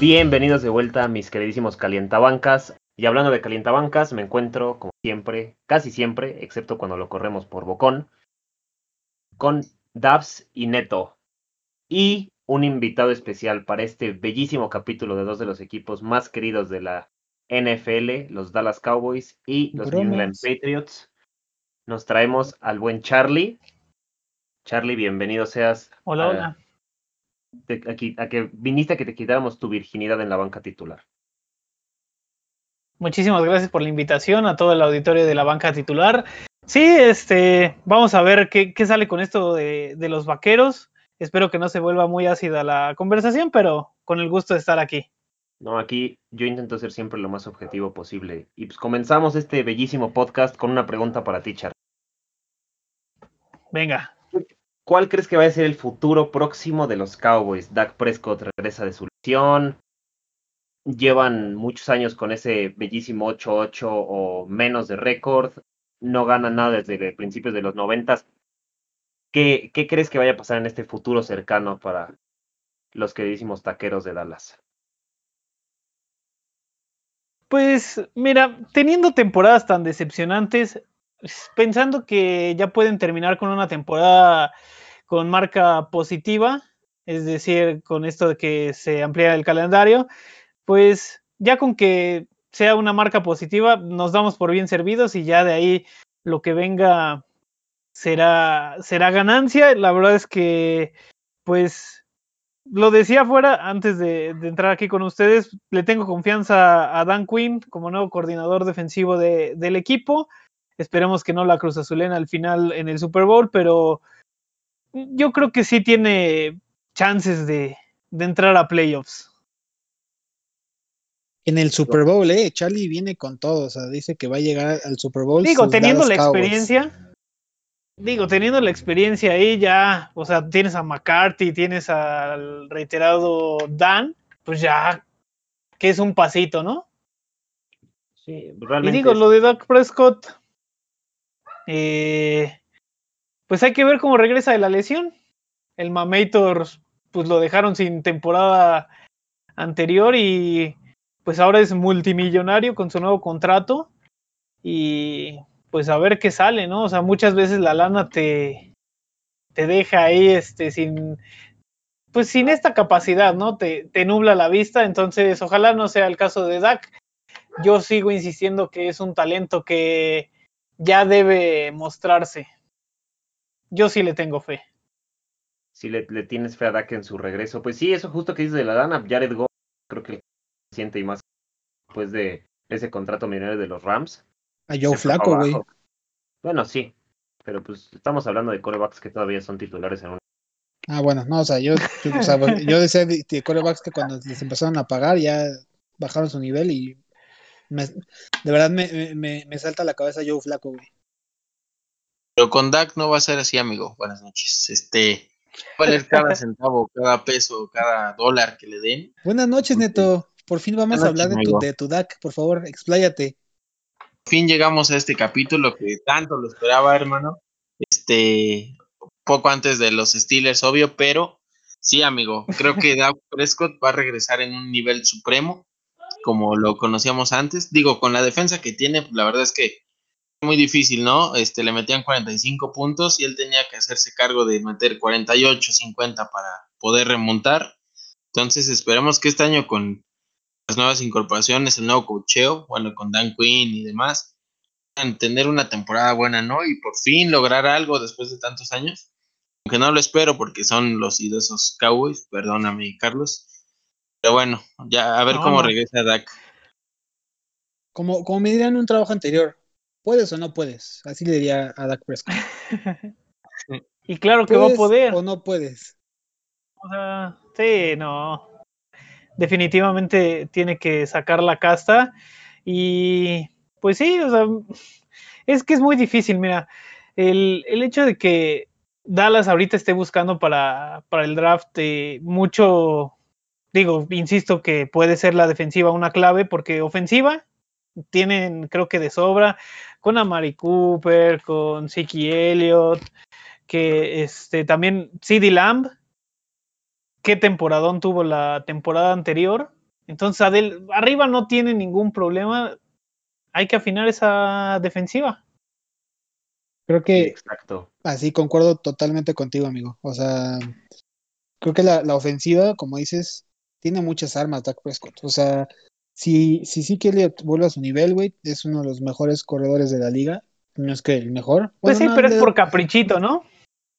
Bienvenidos de vuelta, mis queridísimos calientabancas. Y hablando de calientabancas, me encuentro, como siempre, casi siempre, excepto cuando lo corremos por Bocón, con Dabs y Neto. Y un invitado especial para este bellísimo capítulo de dos de los equipos más queridos de la NFL, los Dallas Cowboys y los New England Patriots. Nos traemos al buen Charlie. Charlie, bienvenido seas. Hola, a, hola. Aquí, a que viniste a que te quitáramos tu virginidad en la banca titular. Muchísimas gracias por la invitación a todo el auditorio de la banca titular. Sí, este, vamos a ver qué, qué sale con esto de, de, los vaqueros. Espero que no se vuelva muy ácida la conversación, pero con el gusto de estar aquí. No, aquí yo intento ser siempre lo más objetivo posible. Y pues comenzamos este bellísimo podcast con una pregunta para ti, Char. Venga. ¿Cuál crees que va a ser el futuro próximo de los Cowboys? Dak Prescott regresa de su lesión. Llevan muchos años con ese bellísimo 8-8 o menos de récord. No ganan nada desde principios de los 90. ¿Qué, ¿Qué crees que vaya a pasar en este futuro cercano para los queridísimos taqueros de Dallas? Pues mira, teniendo temporadas tan decepcionantes, pensando que ya pueden terminar con una temporada con marca positiva, es decir, con esto de que se amplía el calendario, pues ya con que sea una marca positiva, nos damos por bien servidos y ya de ahí lo que venga será, será ganancia. La verdad es que, pues, lo decía afuera antes de, de, entrar aquí con ustedes, le tengo confianza a Dan Quinn como nuevo coordinador defensivo de, del equipo. Esperemos que no la Cruz Azulena al final en el Super Bowl, pero yo creo que sí tiene chances de, de entrar a playoffs. En el Super Bowl, eh, Charlie viene con todo, o sea, dice que va a llegar al Super Bowl. Digo, teniendo la experiencia, digo, teniendo la experiencia ahí ya, o sea, tienes a McCarthy, tienes al reiterado Dan, pues ya, que es un pasito, ¿no? Sí, realmente. Y digo, lo de Doug Prescott, eh, pues hay que ver cómo regresa de la lesión. El Mamator, pues lo dejaron sin temporada anterior y pues ahora es multimillonario con su nuevo contrato y pues a ver qué sale, ¿no? O sea, muchas veces la lana te, te deja ahí este, sin, pues sin esta capacidad, ¿no? Te, te nubla la vista, entonces ojalá no sea el caso de Dak. Yo sigo insistiendo que es un talento que ya debe mostrarse. Yo sí le tengo fe. Si le, le tienes fe a Dak en su regreso, pues sí, eso justo que dices de la lana, Jared Goff, creo que siente y más después de ese contrato millonario de los Rams. A Joe Flaco, güey. Bueno, sí, pero pues estamos hablando de corebacks que todavía son titulares en un... Ah, bueno, no, o sea, yo, yo, o sea, yo decía de, de corebacks que cuando les empezaron a pagar ya bajaron su nivel y me, de verdad me, me, me, salta a la cabeza Joe Flaco, güey. Pero con Dak no va a ser así, amigo. Buenas noches. Este, valer cada centavo, cada peso, cada dólar que le den. Buenas noches, Neto. Por fin vamos a hablar de tu, de tu DAC, por favor, expláyate. Por fin llegamos a este capítulo que tanto lo esperaba, hermano. Este, poco antes de los Steelers, obvio, pero sí, amigo, creo que Dak Prescott va a regresar en un nivel supremo, como lo conocíamos antes. Digo, con la defensa que tiene, la verdad es que muy difícil, ¿no? Este, le metían 45 puntos y él tenía que hacerse cargo de meter 48, 50 para poder remontar. Entonces, esperemos que este año con las nuevas incorporaciones, el nuevo cocheo, bueno, con Dan Quinn y demás, tener una temporada buena, ¿no? Y por fin lograr algo después de tantos años. Aunque no lo espero porque son los idosos Cowboys, perdóname, Carlos. Pero bueno, ya a ver no, cómo regresa Dak. Como, como me dirían en un trabajo anterior, ¿puedes o no puedes? Así le diría a Dak Prescott. y claro que va a poder. O no puedes. O sea, sí, no definitivamente tiene que sacar la casta. Y pues sí, o sea, es que es muy difícil, mira, el, el hecho de que Dallas ahorita esté buscando para, para el draft eh, mucho, digo, insisto que puede ser la defensiva una clave, porque ofensiva tienen creo que de sobra, con Amari Cooper, con Siki Elliott, que este también CD Lamb, qué temporadón tuvo la temporada anterior. Entonces, Adel, arriba no tiene ningún problema. Hay que afinar esa defensiva. Creo que exacto. así concuerdo totalmente contigo, amigo. O sea, creo que la, la ofensiva, como dices, tiene muchas armas, Dak Prescott. O sea, si, si sí que Elliott vuelve a su nivel, güey, es uno de los mejores corredores de la liga. No es que el mejor. Pues sí, no, pero es por caprichito, ¿no?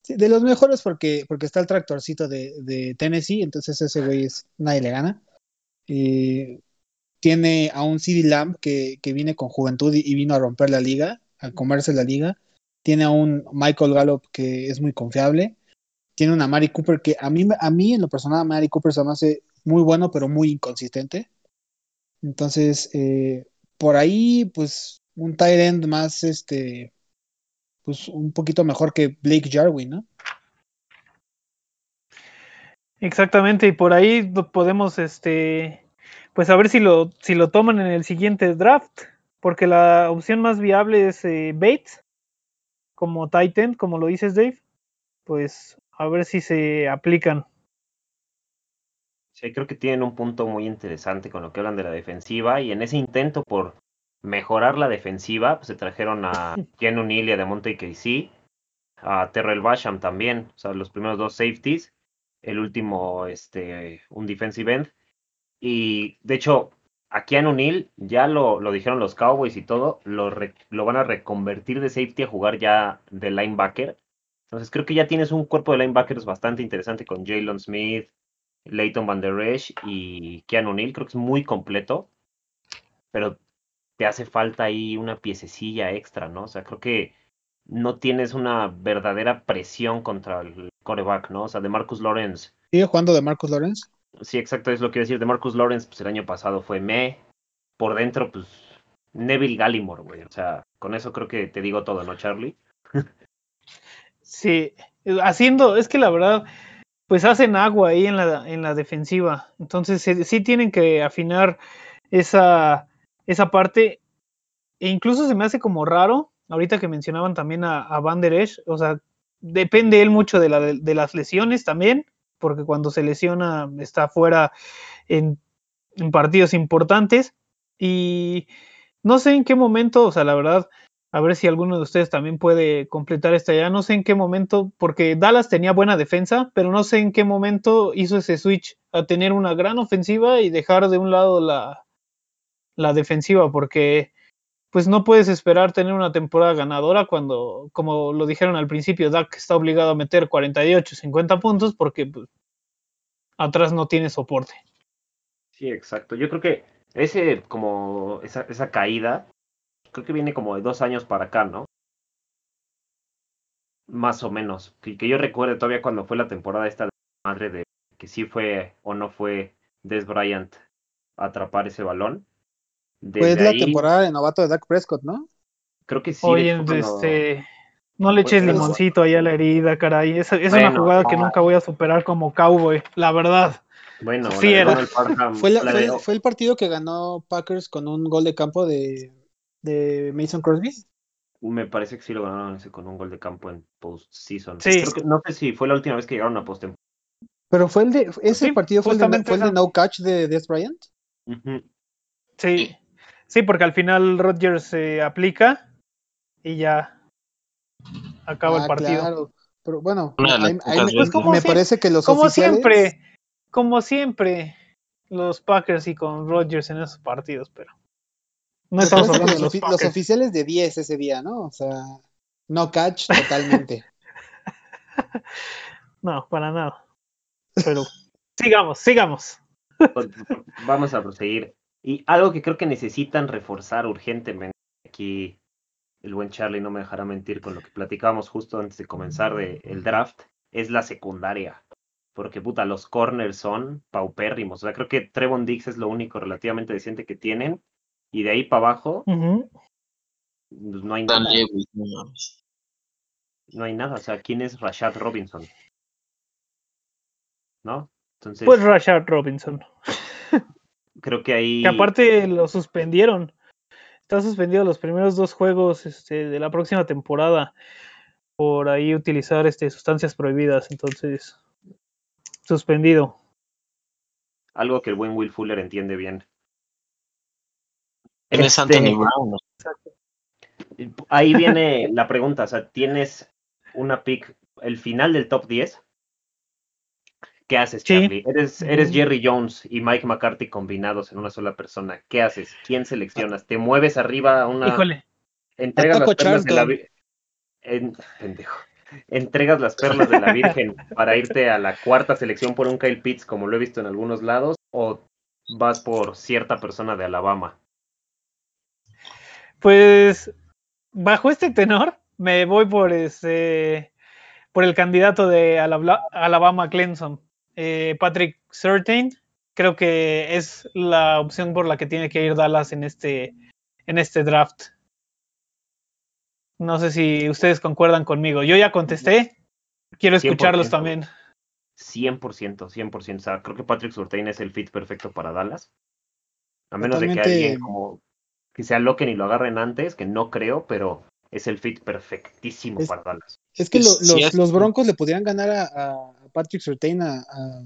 sí, de los mejores porque, porque está el tractorcito de, de Tennessee, entonces ese güey es, nadie le gana. Eh, tiene a un CD Lamb que, que viene con juventud y, y vino a romper la liga, a comerse la liga. Tiene a un Michael Gallup que es muy confiable. Tiene una Mari Cooper que a mí, a mí en lo personal, Mari Cooper se me hace muy bueno, pero muy inconsistente. Entonces, eh, por ahí, pues, un tight end más, este, pues, un poquito mejor que Blake Jarwin, ¿no? Exactamente, y por ahí podemos, este, pues a ver si lo, si lo toman en el siguiente draft, porque la opción más viable es eh, Bates, como Titan, como lo dices Dave, pues a ver si se aplican. Sí, creo que tienen un punto muy interesante con lo que hablan de la defensiva y en ese intento por mejorar la defensiva, pues se trajeron a Ken O'Neill y a DeMonte Casey, a Terrell Basham también, o sea, los primeros dos safeties, el último, este, un defensive end. Y de hecho, a Keanu O'Neill ya lo, lo dijeron los Cowboys y todo, lo, re- lo van a reconvertir de safety a jugar ya de linebacker. Entonces creo que ya tienes un cuerpo de linebackers bastante interesante con Jalen Smith, Leighton Van Der Esch y Keanu O'Neill. Creo que es muy completo, pero te hace falta ahí una piececilla extra, ¿no? O sea, creo que no tienes una verdadera presión contra el coreback, ¿no? O sea, de Marcus Lawrence Sigue jugando de Marcus Lawrence. Sí, exacto, es lo que iba a decir. De Marcus Lawrence, pues el año pasado fue me. Por dentro, pues Neville Gallimore, güey. O sea, con eso creo que te digo todo, ¿no, Charlie? Sí, haciendo, es que la verdad, pues hacen agua ahí en la, en la defensiva. Entonces sí, tienen que afinar esa, esa parte. E incluso se me hace como raro, ahorita que mencionaban también a, a Van Der Esch, o sea, depende él mucho de, la, de las lesiones también, porque cuando se lesiona está fuera en, en partidos importantes. Y no sé en qué momento, o sea, la verdad, a ver si alguno de ustedes también puede completar esta ya. No sé en qué momento, porque Dallas tenía buena defensa, pero no sé en qué momento hizo ese switch a tener una gran ofensiva y dejar de un lado la, la defensiva, porque pues no puedes esperar tener una temporada ganadora cuando, como lo dijeron al principio, Dak está obligado a meter 48, 50 puntos porque pues, atrás no tiene soporte. Sí, exacto. Yo creo que ese, como, esa, esa caída, creo que viene como de dos años para acá, ¿no? Más o menos. Que, que yo recuerde todavía cuando fue la temporada esta de madre de que sí fue o no fue Des Bryant a atrapar ese balón. Fue Desde la ahí, temporada de novato de Dak Prescott, ¿no? creo que sí. Oye, este, no le eches Pues, limoncito ahí a la herida, caray. Esa- es una jugada que nunca voy a superar como cowboy, la verdad. Bueno, la de Fiera. Donald Parham, Fue, la- la fue- de- fue el partido que ganó Packers con un gol de campo de, de Mason Crosby. Me parece que sí lo ganaron ese con un gol de campo en postseason. Sí. Creo que- no sé si fue la última vez que llegaron a postemporada. Pero fue el de, ese Sí, partido fue el de, fue el de no catch de Des Bryant. Sí, sí, porque al final Rodgers se aplica y ya acaba Ah, el partido. claro. Pero bueno, ahí- ahí me, Pues como me parece que los Como oficiales, siempre, como siempre, los Packers y con Rodgers en esos partidos, pero no estamos hablando de los, oficiales de 10 ese día, ¿no? O sea, no catch totalmente. No, para nada. Pero sigamos, sigamos. Vamos a proseguir. Y algo que creo que necesitan reforzar urgentemente. Aquí el buen Charlie no me dejará mentir con lo que platicábamos justo antes de comenzar de, el draft. Es la secundaria. Porque puta, los corners son paupérrimos. O sea, creo que Trevon Dix es lo único relativamente decente que tienen. Y de ahí para abajo, pues, no hay Dan nada. Lewis, no mames. No hay nada. O sea, ¿quién es Rashad Robinson? ¿No? Entonces, Pues Rashad Robinson. creo que ahí. Que aparte lo suspendieron. Está suspendido los primeros dos juegos este, de la próxima temporada por ahí utilizar este, sustancias prohibidas. Entonces, suspendido. algo que el buen Will Fuller entiende bien. Tienes Este, Anthony Brown. ¿no? Ahí viene la pregunta, o sea, tienes una pick, el final del top 10. ¿Qué haces, Sí. Charlie? Eres, eres Ujú. Jerry Jones y Mike McCarthy combinados en una sola persona. ¿Qué haces? ¿Quién seleccionas? ¿Te mueves arriba a una... Híjole. Entregas las perlas de la en- pendejo. Entregas las perlas de la Virgen para irte a la cuarta selección por un Kyle Pitts, como lo he visto en algunos lados, o vas por cierta persona de Alabama. Pues bajo este tenor me voy por ese por el candidato de Alabama Clemson, eh, Patrick Surtain. Creo que es la opción por la que tiene que ir Dallas en este en este draft. No sé si ustedes concuerdan conmigo. Yo ya contesté. Quiero escucharlos 100%. también. 100%, 100%. O sea, creo que Patrick Surtain es el fit perfecto para Dallas. A menos de que alguien como que se aloquen y lo agarren antes, que no creo, pero es el fit perfectísimo Es- para Dallas. Es que lo- Sí, los, es- los Broncos le podrían ganar a, a Patrick Surtain a, a,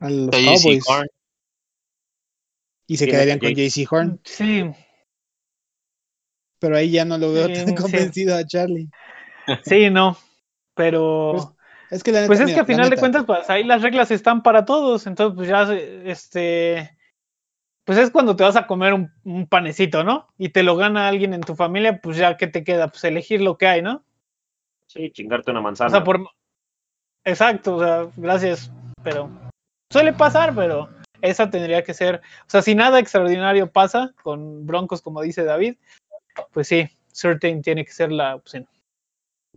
a los Cowboys Horn. y se quedarían con JC Horn, Sí, pero ahí ya no lo veo Sí, tan sí. convencido a Charlie. sí, no. Pero Pues, Es que la neta, Pues es mira, que a final de cuentas, pues ahí las reglas están para todos. Entonces, pues ya, este, pues es cuando te vas a comer un, un panecito, ¿no? Y te lo gana alguien en tu familia, pues ya, ¿qué te queda? Pues elegir lo que hay, ¿no? Sí, chingarte una O manzana. sea, por... Exacto, o sea, gracias, pero suele pasar, pero esa tendría que ser, o sea, si nada extraordinario pasa con Broncos, como dice David, pues sí, Certain tiene que ser la opción.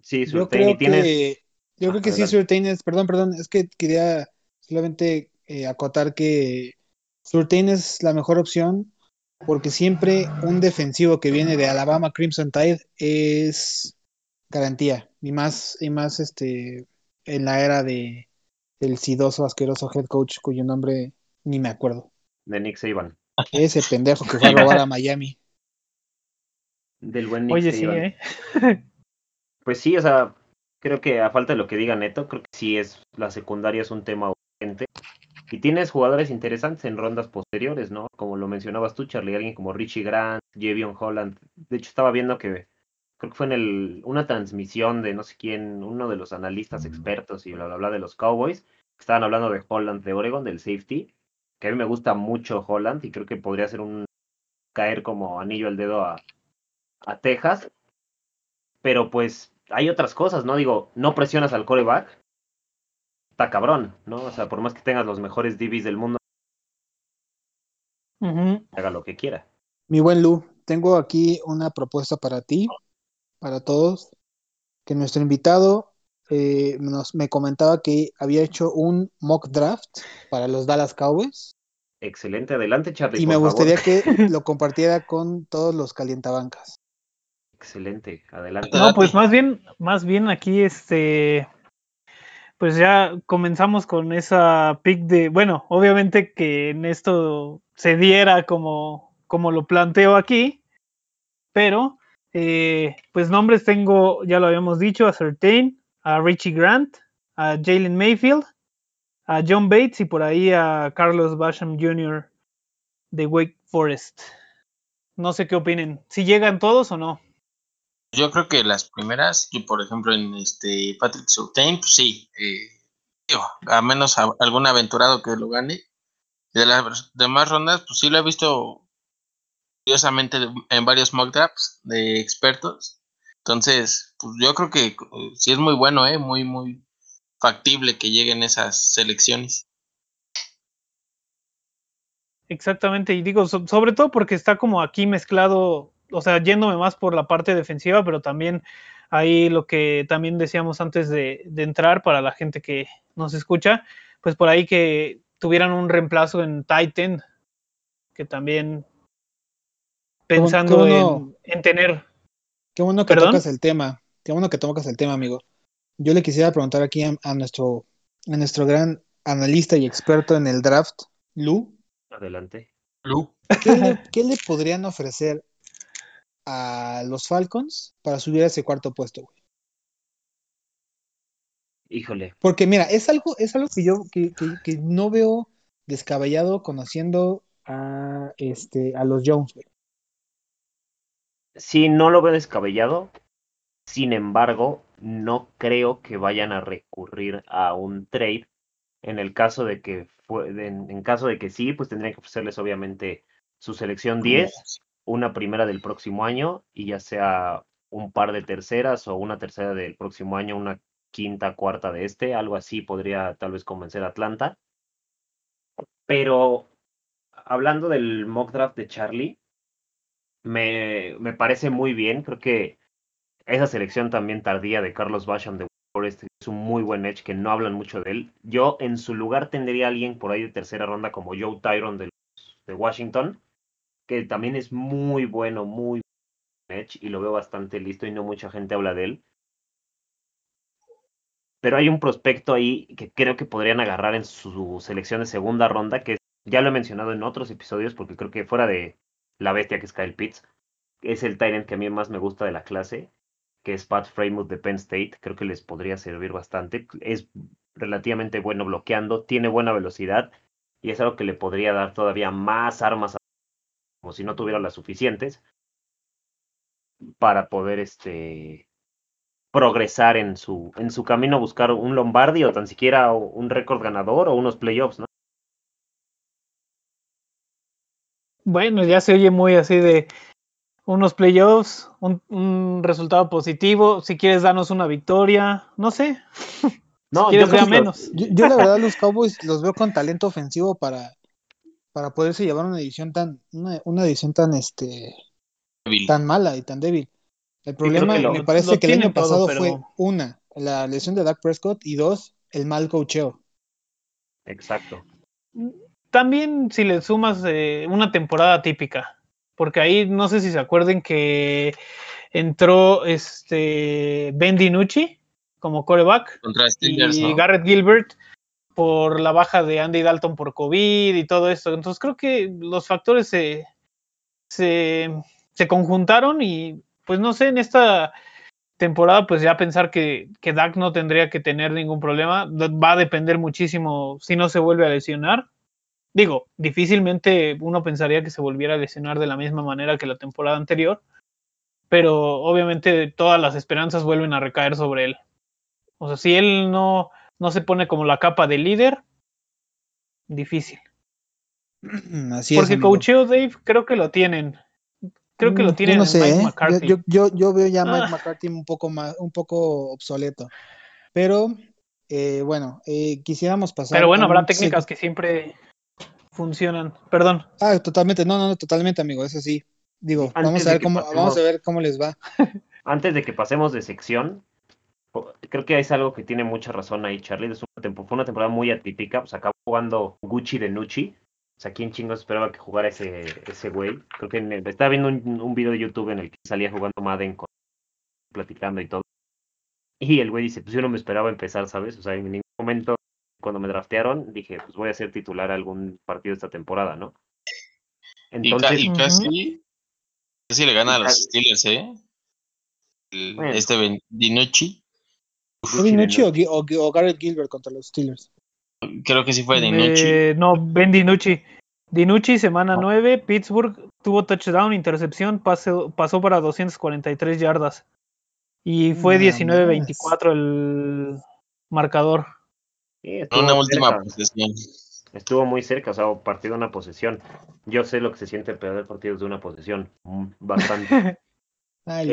Sí, yo Surtain, y tienes... que, yo creo Ah, que sí. Surtain es, perdón, perdón, es que quería solamente eh, acotar que Surtain es la mejor opción porque siempre un defensivo que viene de Alabama Crimson Tide es garantía y más y más este en la era de el sidoso asqueroso head coach cuyo nombre ni me acuerdo de Nick Saban. ese pendejo que fue a robar a Miami Del buen Nick Oye, sí, Saban. ¿eh? Pues sí, o sea, creo que a falta de lo que diga Neto, creo que sí es la secundaria es un tema urgente. Y tienes jugadores interesantes en rondas posteriores, ¿no? Como lo mencionabas tú, Charlie, alguien como Richie Grant, Javion Holland. De hecho, estaba viendo que creo que fue en el, una transmisión de no sé quién, uno de los analistas expertos y bla, bla, bla de los Cowboys. Estaban hablando de Holland de Oregon, del safety. Que a mí me gusta mucho Holland y creo que podría ser un caer como anillo al dedo a, a Texas. Pero pues hay otras cosas, ¿no? Digo, no presionas al coreback. Está cabrón, ¿no? O sea, por más que tengas los mejores DBs del mundo, haga lo que quiera. Mi buen Lu, tengo aquí una propuesta para ti, para todos, que nuestro invitado eh, nos, me comentaba que había hecho un mock draft para los Dallas Cowboys Excelente, adelante, Charlie. y por me favor. gustaría que lo compartiera con todos los calientabancas. Excelente, adelante. No, pues más bien, más bien aquí, este, pues ya comenzamos con esa pick de, bueno, obviamente que en esto se diera como, como lo planteo aquí, pero, eh, pues nombres tengo, ya lo habíamos dicho, a Certain, a Richie Grant, a Jalen Mayfield, a John Bates y por ahí a Carlos Basham Jr. de Wake Forest. No sé qué opinen, si llegan todos o no. Yo creo que las primeras, yo por ejemplo en este Patrick Surtain, pues sí, eh, a menos algún aventurado que lo gane. De las demás rondas, pues sí lo he visto curiosamente en varios mock drafts de expertos. Entonces, pues yo creo que eh, sí es muy bueno, eh, muy, muy factible que lleguen esas selecciones. Exactamente, y digo, so- sobre todo porque está como aquí mezclado, o sea, yéndome más por la parte defensiva, pero también ahí lo que también decíamos antes de, de entrar para la gente que nos escucha, pues por ahí que tuvieran un reemplazo en Titan, que también pensando qué bueno. en, en tener, Qué bueno que ¿Perdón? tocas el tema, qué bueno que tocas el tema, amigo. Yo le quisiera preguntar aquí a, a nuestro, a nuestro gran analista y experto en el draft, Lu, Adelante. ¿qué le, qué le podrían ofrecer a los Falcons para subir a ese cuarto puesto? güey? Híjole, Porque mira, es algo, es algo que yo que, que- que no veo descabellado conociendo a, este, a los Jones, güey. Sí, no lo veo descabellado. Sin embargo, no creo que vayan a recurrir a un trade. En el caso de que fue, en, en caso de que sí, pues tendrían que ofrecerles obviamente su selección 10, una primera del próximo año y ya sea un par de terceras o una tercera del próximo año, una quinta, cuarta de este, algo así podría tal vez convencer a Atlanta. Pero hablando del mock draft de Charlie, me, me parece muy bien. Creo que esa selección también tardía de Carlos Basham de Forest es un muy buen edge que no hablan mucho de él. Yo en su lugar tendría alguien por ahí de tercera ronda como Joe Tyron de Washington, que también es muy bueno, muy edge y lo veo bastante listo y no mucha gente habla de él. Pero hay un prospecto ahí que creo que podrían agarrar en su selección de segunda ronda, que ya lo he mencionado en otros episodios, porque creo que fuera de la bestia que es Kyle Pitts, es el Tyrant que a mí más me gusta de la clase, que es Pat Freymuth de Penn State. Creo que les podría servir bastante. Es relativamente bueno bloqueando, tiene buena velocidad y es algo que le podría dar todavía más armas, como si no tuviera las suficientes, para poder este progresar en su, en su camino a buscar un Lombardi o tan siquiera un récord ganador o unos playoffs, ¿no? Bueno, ya se oye muy así de unos playoffs, un, un resultado positivo, si quieres darnos una victoria, no sé. No, si yo quieres vea lo- menos. Yo, yo la verdad los Cowboys los veo con talento ofensivo para, para poderse llevar una edición tan, una, una edición tan este Débil. tan mala y tan débil. El problema lo- me parece que el año todo, pasado pero- fue una, la lesión de Dak Prescott y dos, el mal cocheo. Exacto. También si le sumas eh, una temporada típica, porque ahí no sé si se acuerden que entró este Ben DiNucci como coreback Contra Steelers, y ¿no? Garrett Gilbert por la baja de Andy Dalton por COVID y todo esto. Entonces creo que los factores se, se, se conjuntaron y pues no sé, en esta temporada pues ya pensar que, que Dak no tendría que tener ningún problema. Va a depender muchísimo si no se vuelve a lesionar. Digo, difícilmente uno pensaría que se volviera a lesionar de la misma manera que la temporada anterior, pero obviamente todas las esperanzas vuelven a recaer sobre él. O sea, si él no, no se pone como la capa de líder, difícil. Así es. Porque amigo. coacheo Dave creo que lo tienen. Creo que Mm, lo yo tienen no en sé, Mike ¿eh? Yo- McCarthy. Yo, yo, yo veo ya a Mike Ah. McCarthy un poco más, un poco obsoleto. Pero eh, bueno, eh, quisiéramos pasar. Pero bueno, habrá un técnicas que siempre funcionan. Perdón. Ah, totalmente, no, no, no, totalmente, amigo, eso sí. Digo, Antes vamos a ver cómo, pasemos- vamos a ver cómo les va. Antes de que pasemos de sección, creo que es algo que tiene mucha razón ahí, Charlie. Es una tempo- fue una temporada muy atípica. Pues acabó jugando Gucci de Nucci. O sea, ¿quién chingos esperaba que jugara ese, ese güey? Creo que en el- estaba viendo un, un video de YouTube en el que salía jugando Madden con, platicando y todo. Y el güey dice, pues yo no me esperaba empezar, ¿sabes? O sea, en ningún momento cuando me draftearon dije, pues voy a ser titular algún partido esta temporada, ¿no? Y, ca- Entonces, y Ujú. casi, casi le gana a los ca- Steelers, ¿eh? El- Bueno. Este Dinucci, ¿Fue Dinucci o, Garrett Gilbert contra los Steelers? creo que sí fue Dinucci. Eh, no, Ben DiNucci. DiNucci, semana No. 9, Pittsburgh tuvo touchdown, intercepción, pasó, pasó para 243 yardas. Y fue Nada 19-24 el marcador. Sí, estuvo una última cerca. posesión. Estuvo muy cerca, o sea, partido de una posesión. Yo sé lo que se siente perder partidos de una posesión. mm, Bastante. Ay,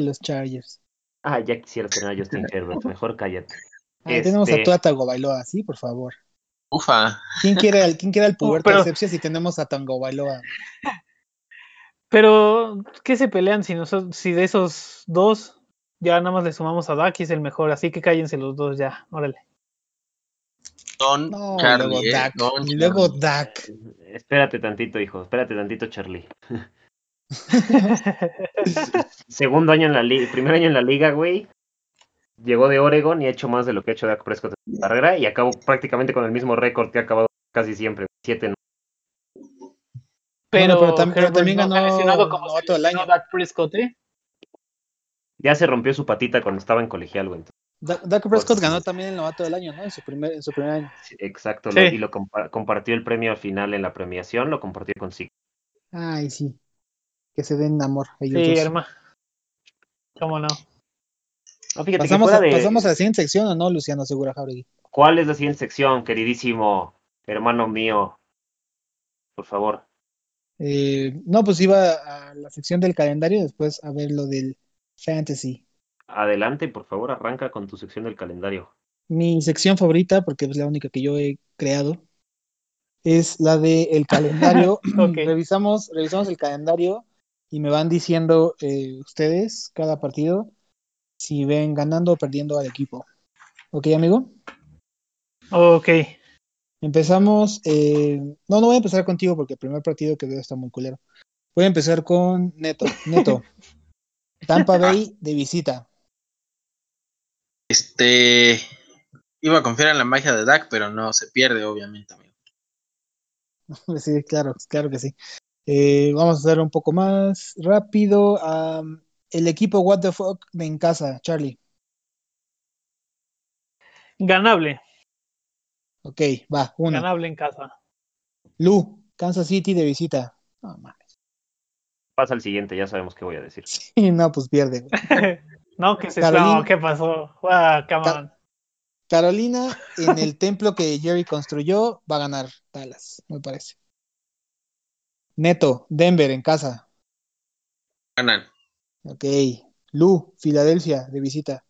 los Chargers. Ah, ya quisiera tener a Justin Herbert. Mejor cállate. Ay, tenemos a Este- Tua Tagovailoa, sí, por favor. Ufa. ¿Quién quiere al, quién quiere al puberto pero- asepsia si tenemos a Tagovailoa? Pero, ¿qué se pelean si, nosotros, si de esos dos ya nada más le sumamos a Dak y es el mejor? Así que cállense los dos ya, órale. Don No, Charlie, luego ¿eh? Dak. Don Y luego. Dak. Espérate tantito, hijo. Espérate tantito, Charlie. Segundo año en la liga, primer año en la liga, güey. Llegó de Oregon y ha hecho más de lo que ha hecho Dak Prescott en su carrera y acabó prácticamente con el mismo récord que ha acabado casi siempre. Siete Pero, pero tam- pero también no ganó lesionado como novato se del lesionó año. Dak Prescott, ¿eh? Ya se rompió su patita cuando estaba en colegial, güey. Da- Dak Prescott ganó también el novato del año, ¿no? En su primer, en su primer año. Sí, Exacto, Sí. lo- y lo compa- compartió el premio al final en la premiación, lo compartió con sí. Ay, sí. Que se den amor ellos Sí, dos. hermano. ¿Cómo no? No, fíjate que Pasamos, fuera a, de- pasamos a la siguiente sección, ¿o no, Luciano Segura Jauregui? ¿Cuál es la siguiente sección, queridísimo hermano mío? Por favor. Eh, no, pues iba a la sección del calendario, después a ver lo del fantasy. Adelante, por favor, arranca con tu sección del calendario. Mi sección favorita, porque es la única que yo he creado, es la de el calendario. Revisamos, revisamos el calendario y me van diciendo eh, ustedes cada partido si ven ganando o perdiendo al equipo. ¿Ok, amigo? Ok. Empezamos. eh, no, no voy a empezar contigo porque el primer partido que veo está muy culero. Voy a empezar con Neto. Neto. Tampa Bay de visita. Este. Iba a confiar en la magia de Dak, pero no se pierde, obviamente, amigo. Sí, claro, claro que sí. Eh, vamos a hacer un poco más rápido. El equipo What the fuck de en casa, Charlie. Ganable. Ok, va, uno. Ganable en casa. Lu, Kansas City de visita. No, mames. Pasa al siguiente, ya sabemos qué voy a decir. Sí, no, pues pierde. güey. no, que se Carolina- no, ¿qué pasó? Ah, come Ca- on. Carolina, en el templo que Jerry construyó, va a ganar Dallas, me parece. Neto, Denver en casa. Ganan. Ok. Lu, Filadelfia de visita.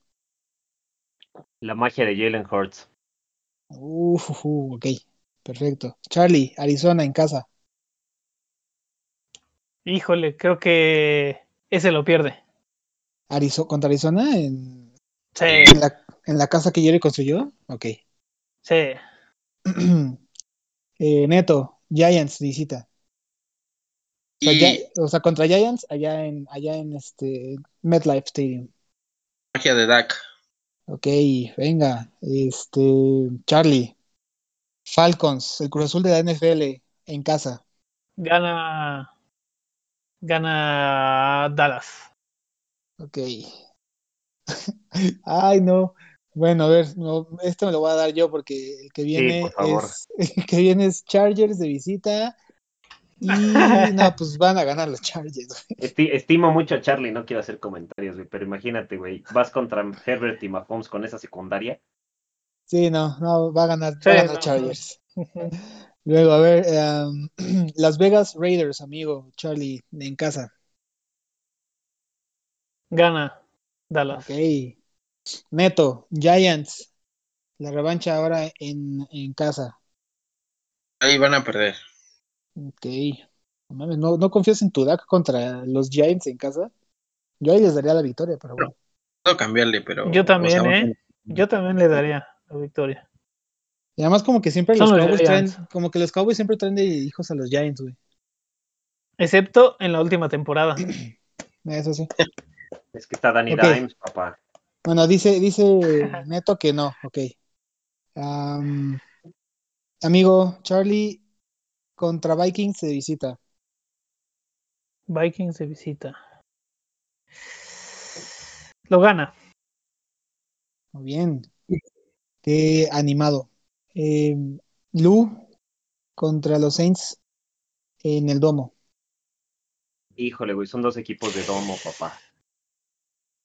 La magia de Jalen Hurts. Uf, uf, uf, ok, perfecto. Charlie, Arizona en casa. Híjole, creo que ese lo pierde. Arizo- contra Arizona en, Sí, en la, en la casa que Jerry construyó. Ok. sí. Eh, Neto, Giants de O sea, Y Gi- o sea, contra Giants allá en, allá en este MetLife Stadium. magia de Dak. Ok, venga. Este, Charlie, Falcons, el Cruz Azul de la NFL en casa. Gana. Gana Dallas. Ok. Ay, no. Bueno, a ver, no, esto me lo voy a dar yo porque el que viene es el que viene es Chargers de visita y no, pues van a ganar los Chargers. Esti- estimo mucho a Charlie, no quiero hacer comentarios, güey, pero imagínate, güey, vas contra Herbert y Mahomes con esa secundaria. Sí, no, no, va a ganar, Sí, va a ganar no, Chargers. Luego, a ver, em, Las Vegas Raiders, amigo, Charlie, en casa. Gana Dallas. Ok. Neto, Giants, la revancha ahora en, en casa. Ahí van a perder. Ok. No, mames, ¿no, no confías en tu DAC contra los Giants en casa? Yo ahí les daría la victoria, pero bueno. Puedo cambiarle, pero. Yo también, o sea, ¿eh? Yo también le daría la victoria. Y además como que siempre los los Cowboys traen, como que los Cowboys siempre traen de hijos a los Giants, güey. Excepto en la última temporada. Eso sí. Es que está Danny. Dimes, papá. Bueno, dice, dice Neto que no, ok. Am, amigo, Charlie contra Vikings de visita. Vikings de visita. Lo gana. Muy bien. Qué animado. Eh, Lu contra los Saints en el domo. Híjole, güey, son dos equipos de domo, papá.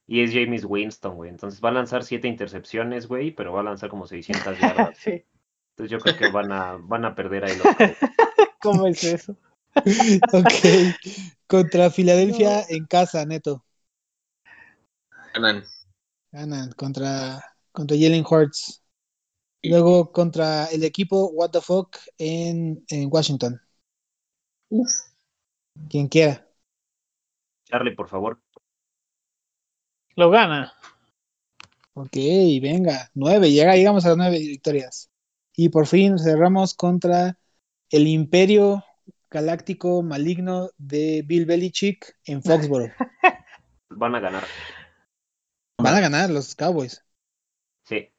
Y es James Winston, güey. Entonces va a lanzar siete intercepciones, güey, pero va a lanzar como 600 yardas. Sí. Entonces yo creo que van a, van a perder ahí los. ¿Cómo es eso? Ok. Contra Filadelfia en casa, Neto. Ganan. Ganan contra, contra Jalen Hurts. Luego contra el equipo What the Fuck en, en Washington. Quien quiera. Charlie, por favor. Lo gana. Ok, venga. Nueve, llega, llegamos a las nueve victorias. Y por fin cerramos contra el imperio galáctico maligno de Bill Belichick en Foxborough. Van a ganar. Van a ganar los Cowboys. Sí.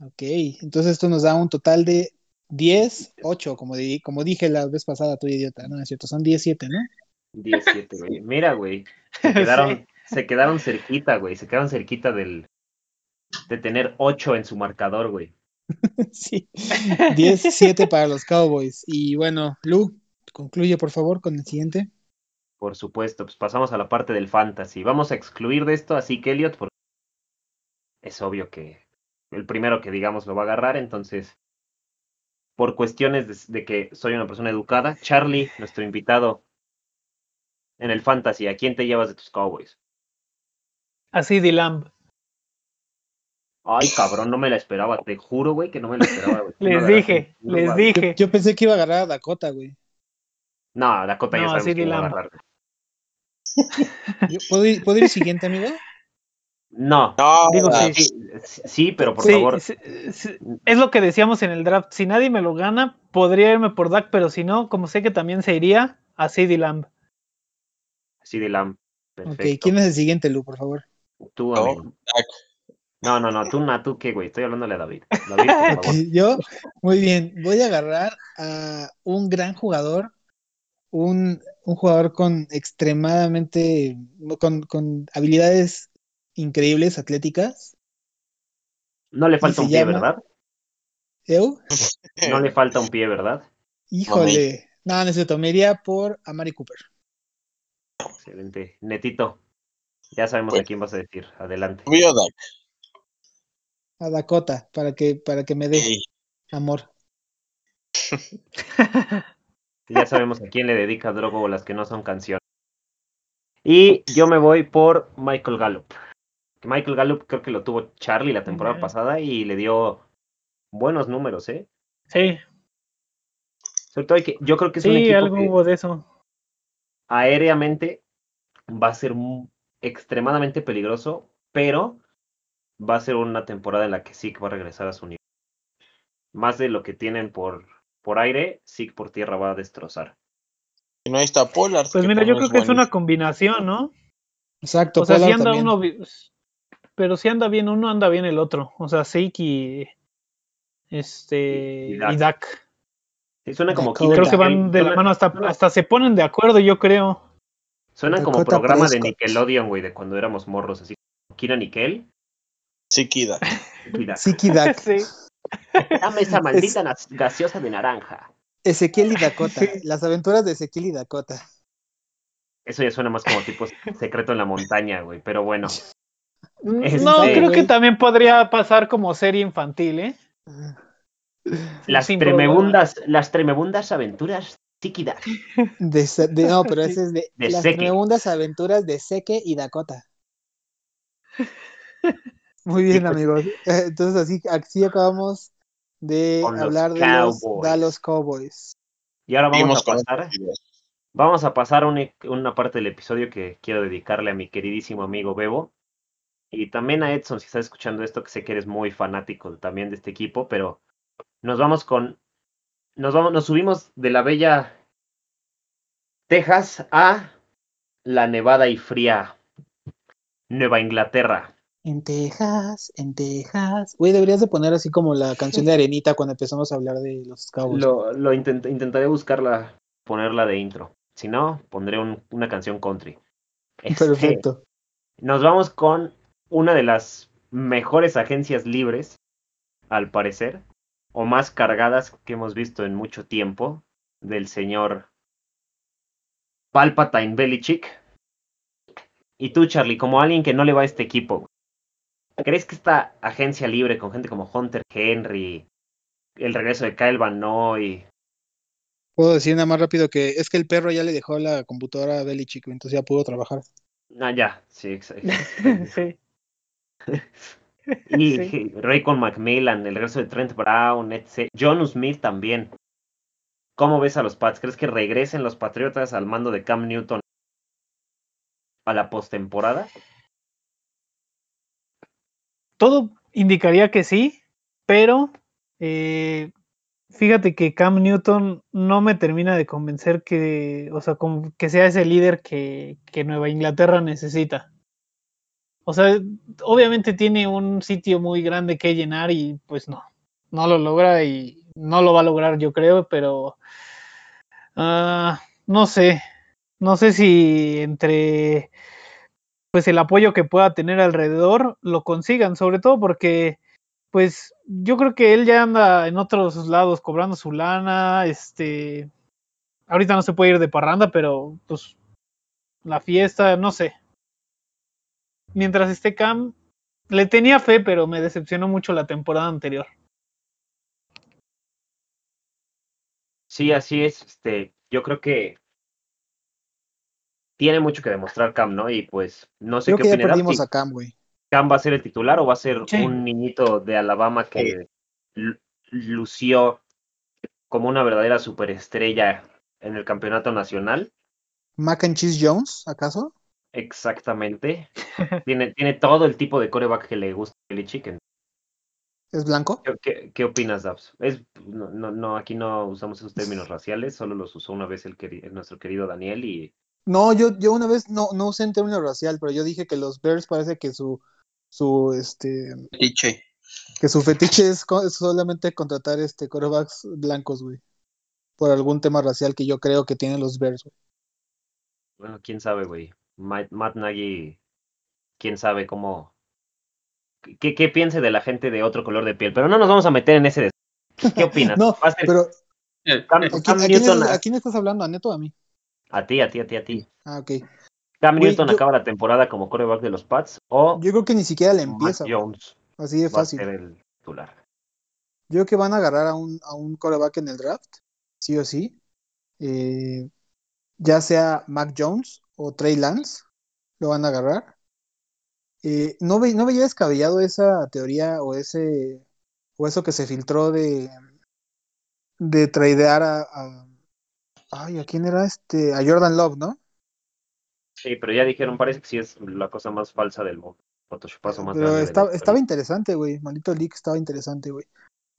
Ok, entonces esto nos da un total de 10, 8, como, di- como dije la vez pasada, tú idiota, ¿no? Es cierto, son 17, ¿no? 17, güey. Mira, güey. Se quedaron, se quedaron cerquita, güey. Se quedaron cerquita del, de tener 8 en su marcador, güey. sí. 10-7 para los Cowboys. Y bueno, Lu, concluye por favor con el siguiente. Por supuesto, pues pasamos a la parte del fantasy. Vamos a excluir de esto así que Elliot, porque es obvio que el primero que digamos lo va a agarrar, entonces, por cuestiones de, de que soy una persona educada, Charlie, nuestro invitado en el fantasy, ¿a quién te llevas de tus Cowboys? Así de Lamb. Ay, cabrón, no me la esperaba. Te juro, güey, que no me la esperaba, güey. les No, dije, les dije. Yo pensé que iba a agarrar a Dakota, güey. No, Dakota ya No, sabemos así quién de va a Lamb. agarrar. Yo- ¿Puedo ir, ¿puedo ir siguiente, amigo? No, No, Digo, ah, sí. sí, sí, pero por Sí, favor, sí, sí, es lo que decíamos en el draft. Si nadie me lo gana, podría irme por Dak, pero si no, como sé que también se iría, a CD Lamb. sí de Lamb. Ok, Perfecto. ¿quién es el siguiente, Lu, por favor? Tú, No, amigo. Dak. No, no, no, tú, no, tú qué, güey. Estoy hablándole a David. David, por Ok, favor. yo, muy bien, voy a agarrar a un gran jugador, un, un jugador con extremadamente, con, con habilidades increíbles, atléticas. No le falta un pie, llama- ¿verdad? ¿Eu? No le falta un pie, ¿verdad? Híjole. No, no es cierto, me iría por Amari Cooper. Excelente. Netito, ya sabemos Pues- a quién vas a decir. Adelante. Obvio, Dak. A Dakota, para que, para que me dé Sí. amor. Ya sabemos a quién le dedica Drogo o las que no son canciones. Y yo me voy por Michael Gallup. Michael Gallup creo que lo tuvo Charlie la temporada pasada y le dio buenos números, ¿eh? Sí, Sobre todo que yo creo que es un sí, equipo algo que hubo de eso. aéreamente va a ser extremadamente peligroso, pero va a ser una temporada en la que Zeke va a regresar a su nivel. Más de lo que tienen por, por aire, Zeke por tierra va a destrozar. Y no ahí está Pollard. Pues mira, yo creo que es una combinación, ¿no? Exacto, O sea, si Pollard anda también. uno, pero si anda bien uno, anda bien el otro. O sea, Zeke y este Y y Dak. Dak. Sí, suena como Dakota. Y creo que van de la mano hasta, hasta se ponen de acuerdo, yo creo. Suena como programa de. Nickelodeon, güey, de cuando éramos morros, así. Kira Nickel. Sí, Kida. Mira, Siki Dak. Sí. dame esa maldita gaseosa de naranja. Ezequiel y Dakota. Las aventuras de Ezequiel y Dakota. Eso ya suena más como tipo secreto en la montaña, güey, pero bueno. No, Este- creo que también podría pasar como serie infantil, ¿eh? Las Sin tremebundas, las tremebundas aventuras Tiki Dak. De, de- no, pero ese es de, De las Seke. tremendas aventuras de Seke y Dakota. Muy bien, pues. amigos. Eh, Entonces así, así acabamos de Con los hablar de los Cowboys. Dallas Cowboys. Y ahora vamos a pasar, vamos a pasar una, una parte del episodio que quiero dedicarle a mi queridísimo amigo Bebo. Y también a Edson, si estás escuchando esto, que sé que eres muy fanático también de este equipo, pero nos vamos con. Nos vamos, nos subimos de la bella Texas a la nevada y fría Nueva Inglaterra. En Texas, en Texas. Güey, deberías de poner así como la canción de Arenita cuando empezamos a hablar de los Cowboys. Lo, lo intent- intentaré buscarla, ponerla de intro. Si no, pondré un- una canción country. Este, Perfecto. Nos vamos con una de las mejores agencias libres, al parecer, o más cargadas que hemos visto en mucho tiempo, del señor Palpatine Belichick. Y tú, Charlie, como alguien que no le va a este equipo, ¿crees que esta agencia libre con gente como Hunter Henry, el regreso de Kyle Van Noy, Puedo decir nada más rápido que es que el perro ya le dejó la computadora a Belichick, entonces ya pudo trabajar. Ah, ya, sí, exacto. sí. Y Sí. Raycon Macmillan, el regreso de Trent Brown, etc. John Smith también. ¿Cómo ves a los Pats? ¿Crees que regresen los Patriotas al mando de Cam Newton a la postemporada? Todo indicaría que sí, pero eh, fíjate que Cam Newton no me termina de convencer que, o sea, que sea ese líder que, que Nueva Inglaterra necesita. O sea, obviamente tiene un sitio muy grande que llenar y pues no, no lo logra y no lo va a lograr yo creo, pero ah, no sé, no sé si entre pues el apoyo que pueda tener alrededor lo consigan, sobre todo porque pues yo creo que él ya anda en otros lados cobrando su lana, este ahorita no se puede ir de parranda, pero pues la fiesta, no sé. Mientras esté Cam, le tenía fe, pero me decepcionó mucho la temporada anterior. Sí, así es. Este, yo creo que tiene mucho que demostrar Cam, ¿no? Y pues no sé Creo qué que ya perdimos a Cam, güey. Cam va a ser el titular o va a ser Sí. un niñito de Alabama que lu- lució como una verdadera superestrella en el campeonato nacional. Mac and Cheese Jones, ¿acaso? Exactamente. tiene, tiene todo el tipo de coreback que le gusta a Belichick. ¿Es blanco? ¿Qué, qué, qué opinas, Dabs? Es, no, no, no, aquí no usamos esos términos raciales, solo los usó una vez el queri- nuestro querido Daniel y No, yo, yo una vez no, no usé en términos racial, pero yo dije que los Bears parece que su, su, este, Fetiche. que su fetiche es, co- es solamente contratar este corebacks blancos, güey. Por algún tema racial que yo creo que tienen los Bears, güey. bueno, quién sabe, güey. Matt, Matt Nagy, quién sabe cómo, qué, qué piense de la gente de otro color de piel, pero no nos vamos a meter en ese. des- ¿Qué opinas? No, Va a ser Pero, Cam, ¿a quién, Cam a quién a quién estás hablando? ¿A Neto o a mí? A ti, a ti, a ti, a ti. Ah, ok. Cam Newton yo- acaba la temporada como coreback de los Pats o Yo creo que ni siquiera le empieza. Jones Así de va a fácil. ser el titular. Yo creo que van a agarrar a un, a un coreback en el draft, sí o sí. Eh, ya sea Mac Jones o Trey Lance, lo van a agarrar. Eh, no, ve, no veía descabellado esa teoría o ese o eso que se filtró de de tradear a, a- ay, ¿a quién era este? A Jordan Love, ¿no? Sí, pero ya dijeron, parece que sí es la cosa más falsa del mundo. Photoshopazo más Pero de la estaba, interesante, güey. Maldito leak estaba interesante, güey.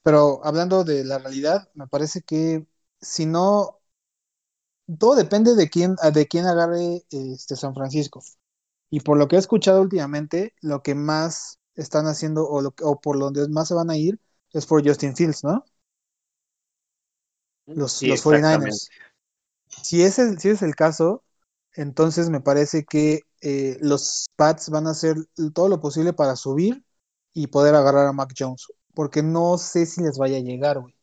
Pero hablando de la realidad, me parece que si no, todo depende de quién, de quién agarre este San Francisco. Y por lo que he escuchado últimamente, lo que más están haciendo o, lo, o por donde más se van a ir es por Justin Fields, ¿no? Los, Sí, los exactamente. 49ers. Si es el, si es el caso, entonces me parece que eh, los Pats van a hacer todo lo posible para subir y poder agarrar a Mac Jones. Porque no sé si les vaya a llegar, güey.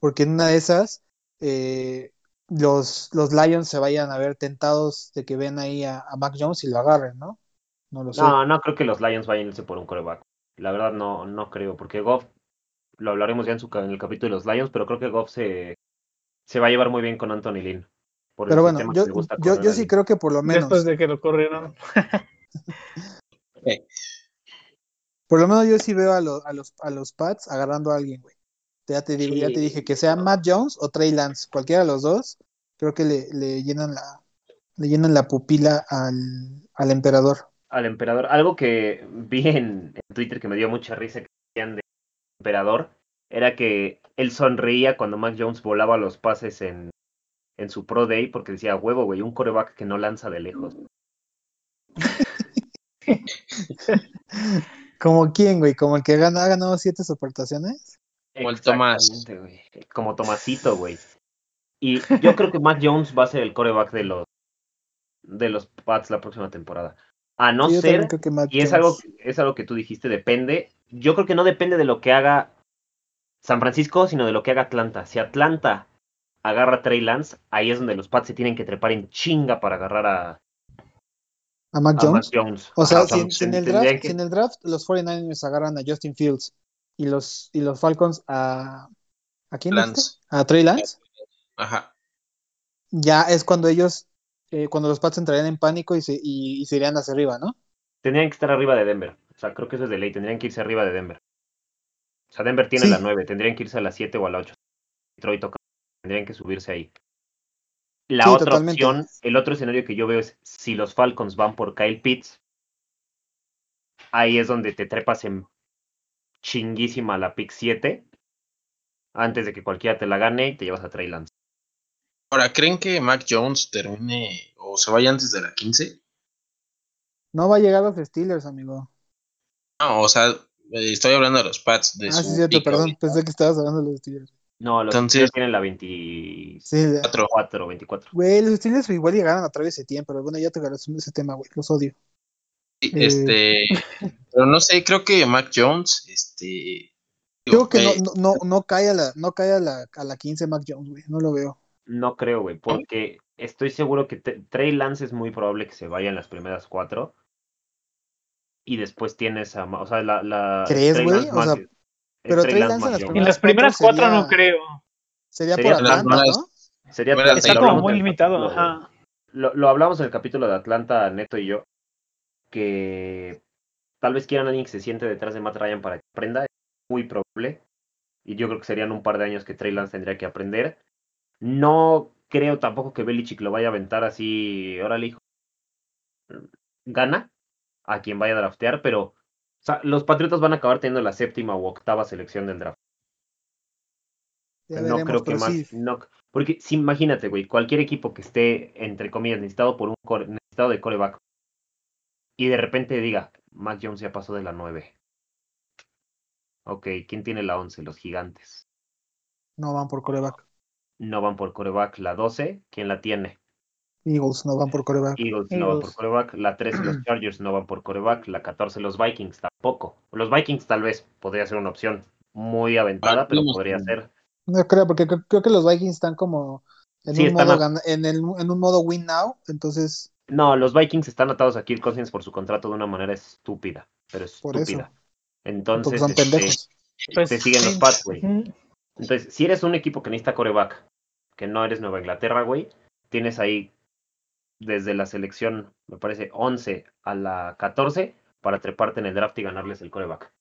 Porque en una de esas, eh, los, los Lions se vayan a ver tentados de que ven ahí a, Mac Jones y lo agarren, ¿no? No lo sé. No, no creo que los Lions vayan a irse por un coreback. La verdad no, no creo, porque Goff, lo hablaremos ya en, su, en el capítulo de los Lions, pero creo que Goff se, se va a llevar muy bien con Anthony Lynn. Por Pero bueno, yo, yo, yo sí creo que por lo menos, Después de que lo corrieron. por lo menos yo sí veo a, lo- a los, a los Pats agarrando a alguien, güey. Ya te digo, ya te dije que sea Matt Jones o Trey Lance, cualquiera de los dos, creo que le, le llenan la, le llenan la pupila al, al emperador. Al emperador, algo que vi en, en Twitter que me dio mucha risa que decían de emperador, era que él sonreía cuando Mac Jones volaba los pases en, en su Pro Day porque decía, huevo, güey, un coreback que no lanza de lejos. ¿Como quién, güey? ¿Como el que gana, ha ganado siete supertaciones? Como el Tomás. Güey. Como Tomasito, güey. Y yo creo que Mac Jones va a ser el coreback de los de los Pats la próxima temporada. A no Sí, ser, creo que Matt y es algo, es algo que tú dijiste, depende. Yo creo que no depende de lo que haga San Francisco, sino de lo que haga Atlanta. Si Atlanta agarra a Trey Lance, ahí es donde los Pats se tienen que trepar en chinga para agarrar a, ¿A Mac a Mac Jones? Jones. O sea, Ajá, si, en- si en el draft, que- si en el draft los 49ers agarran a Justin Fields y los, y los Falcons a... ¿A quién? Lance. dijiste? ¿A Trey Lance? Ajá. Ya es cuando ellos, eh, cuando los Pats entrarían en pánico y se, y, y se irían hacia arriba, ¿no? Tendrían que estar arriba de Denver. O sea, creo que eso es de ley. Tendrían que irse arriba de Denver. O sea, Denver tiene Sí. la 9. Tendrían que irse a la 7 o a la 8. Detroit toca. Tendrían que subirse ahí. La Sí, otra totalmente. opción, el otro escenario que yo veo es si los Falcons van por Kyle Pitts. Ahí es donde te trepas en chinguísima la pick 7. Antes de que cualquiera te la gane y te llevas a Trey Lance. Ahora, ¿creen que Mac Jones termine o se vaya antes de la 15? No va a llegar a los Steelers, amigo. No, o sea, estoy hablando de los Pats. De ah, su sí, cierto, perdón. Pensé que estabas hablando de los Steelers. No, los Entonces- Steelers tienen la 24, Sí, ya. Cuatro. 24. güey, los Steelers igual llegaron a través de tiempo, pero bueno, ya te ese ese tema, güey. Los odio. Sí, Eh. Este, pero no sé, creo que Mac Jones, este, Creo que eh, no, no, no, no cae a la, no cae a la, a la 15 Mac Jones, güey. No lo veo. No creo, güey, porque estoy seguro que Trey Lance es muy probable que se vaya en las primeras cuatro. Y después tienes a. O sea, la. la ¿Crees, güey? O sea, pero Trey Lance en las Jones. En las primeras cuatro no creo. Sería, Sería por Atlanta, ¿no? Sería Atlanta, Está como muy limitado, ajá. Lo, lo hablamos en el capítulo de Atlanta, Neto y yo. Que tal vez quieran a alguien que se siente detrás de Matt Ryan para que aprenda. Es muy probable. Y yo creo que serían un par de años que Trey Lance tendría que aprender. No creo tampoco que Belichick lo vaya a aventar así. Órale, hijo. Gana a quien vaya a draftear, pero o sea, los Patriotas van a acabar teniendo la séptima u octava selección del draft. Ya no veremos, creo que más. sí. No, porque si imagínate, güey, cualquier equipo que esté, entre comillas, necesitado por un core- necesitado de coreback y de repente diga, Mac Jones ya pasó de la 9. Ok, ¿quién tiene la 11? Los gigantes. No van por coreback. No van por coreback. La 12, ¿quién la tiene? Eagles no van por coreback. Eagles no van por coreback. La 13, los Chargers no van por coreback. La 14, los Vikings tampoco. Los Vikings tal vez podría ser una opción muy aventada, pero podría ser. No creo, porque creo, creo que los Vikings están como en, Sí, un, están modo a- en, el, en un modo win now. Entonces, No, los Vikings están atados a Kirk Cousins por su contrato de una manera estúpida, pero estúpida. Entonces, son este, pendejos. Pues, te siguen los. Pats, güey. Entonces, si eres un equipo que necesita coreback, que no eres Nueva Inglaterra, güey, tienes ahí desde la selección, me parece, 11 a la 14 para treparte en el draft y ganarles el coreback.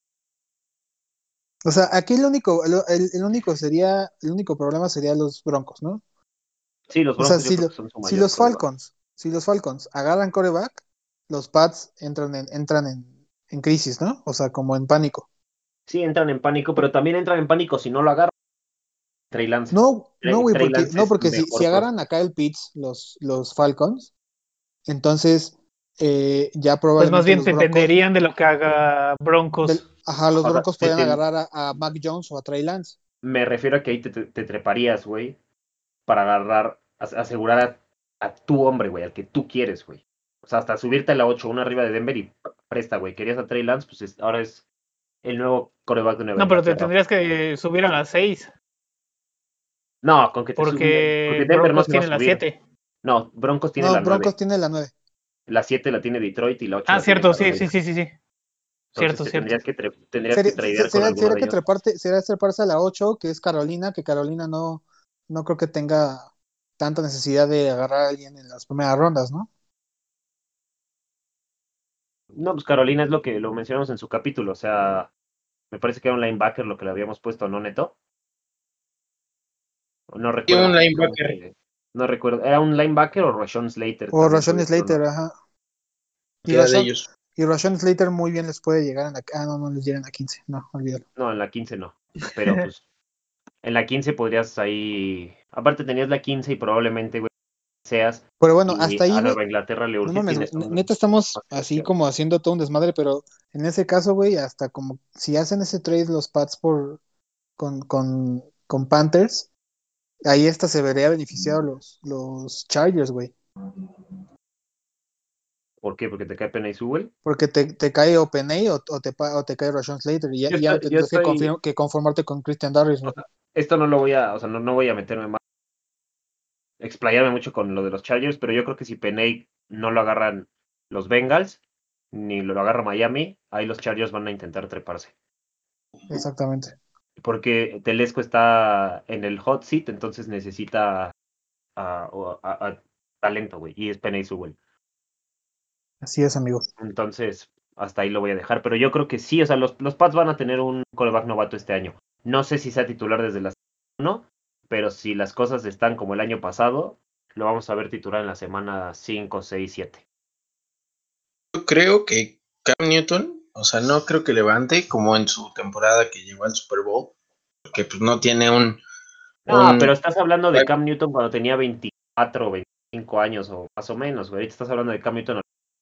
O sea, aquí el único, el, el- único sería, el único problema sería los Broncos, ¿no? Sí, los O sea, Broncos si, lo- son su si los. Falcons, si los Falcons agarran coreback, los Pats entran en, entran en, en crisis, ¿no? O sea, como en pánico. Sí, entran en pánico, pero también entran en pánico si no lo agarran. Trey Lance. No, Trey- no, güey, porque, no, si, agarran acá el Pitts, los, los Falcons, entonces eh, ya Pues probablemente más bien los se Broncos, entenderían de lo que haga Broncos. del- ajá, los Broncos pueden te- agarrar a, a Mac Jones o a Trey Lance. Me refiero a que ahí te, te- te treparías, güey, para agarrar, as- asegurar a, a tu hombre, güey, al que tú quieres, güey. O sea, hasta subirte a la 8, una arriba de Denver y presta, güey. Querías a Trey Lance, pues es- ahora es el nuevo coreback de Nueva No, pero te tendrías que subir a las 6, No, con que te porque, Denver no Broncos a tiene las subir. 7. No, Broncos tiene No, la Broncos 9. tiene la 9. La 7 la tiene Detroit y la 8 Ah, la tiene cierto, sí, sí, sí, sí, sí. Entonces Cierto, te cierto. Tendrías que, tendrías Sería, que tradear con sería- sería de que ellos. treparte, sería treparse a la 8, que es Carolina, que Carolina no, no creo que tenga tanta necesidad de agarrar a alguien en las primeras rondas, ¿no? No, pues Carolina es lo que lo mencionamos en su capítulo. O sea, me parece que era un linebacker lo que le habíamos puesto, ¿no, Neto? No recuerdo. un linebacker. No recuerdo. ¿Era un linebacker o Rashawn Slater? O ser Slater, ajá. Y Era de Rashawn, ellos. y Rashawn Slater muy bien les puede llegar en la... Ah, no, no les llega en la 15, no, olvídalo. No, en la 15 no. Pero pues en la 15 podrías ahí. Aparte tenías la 15 y probablemente, güey, seas. Pero bueno, y hasta ahí, a Nueva Inglaterra le urge. neta estamos así como haciendo todo un desmadre, pero en ese caso, güey, hasta como si hacen ese trade los Pats por con, con, con Panthers, ahí hasta se vería beneficiado los, los Chargers, güey. ¿Por qué? Porque te cae Penny Sewell. Porque te, te cae o Peney o, o te, o te cae Rashawn Slater y ya, estoy- que, estoy- confir- que conformarte con Christian Darris, güey. Esto no lo voy a, o sea, no, no voy a meterme más, explayarme mucho con lo de los Chargers, pero yo creo que si Peney no lo agarran los Bengals, ni lo agarra Miami, ahí los Chargers van a intentar treparse. Exactamente. Porque Telesco está en el hot seat, entonces necesita a, o- a- a talento, güey, y es Peney Sewell. Así es, amigo. Entonces, hasta ahí lo voy a dejar. Pero yo creo que sí, o sea, los, los Pats van a tener un coreback novato este año. No sé si sea titular desde la 1, pero si las cosas están como el año pasado, lo vamos a ver titular en la semana 5, 6, 7. Yo creo que Cam Newton, o sea, no creo que levante como en su temporada que llegó al Super Bowl, porque pues no tiene un... Un- pero estás hablando de. Cam Newton cuando tenía 24 o 25 años o más o menos, güey. Ahorita estás hablando de Cam Newton